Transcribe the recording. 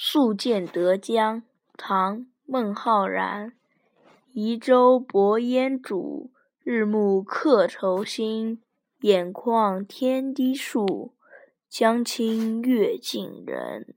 宿建德江唐孟浩然。移舟泊烟渚日暮客愁新野旷天低树江清月近人。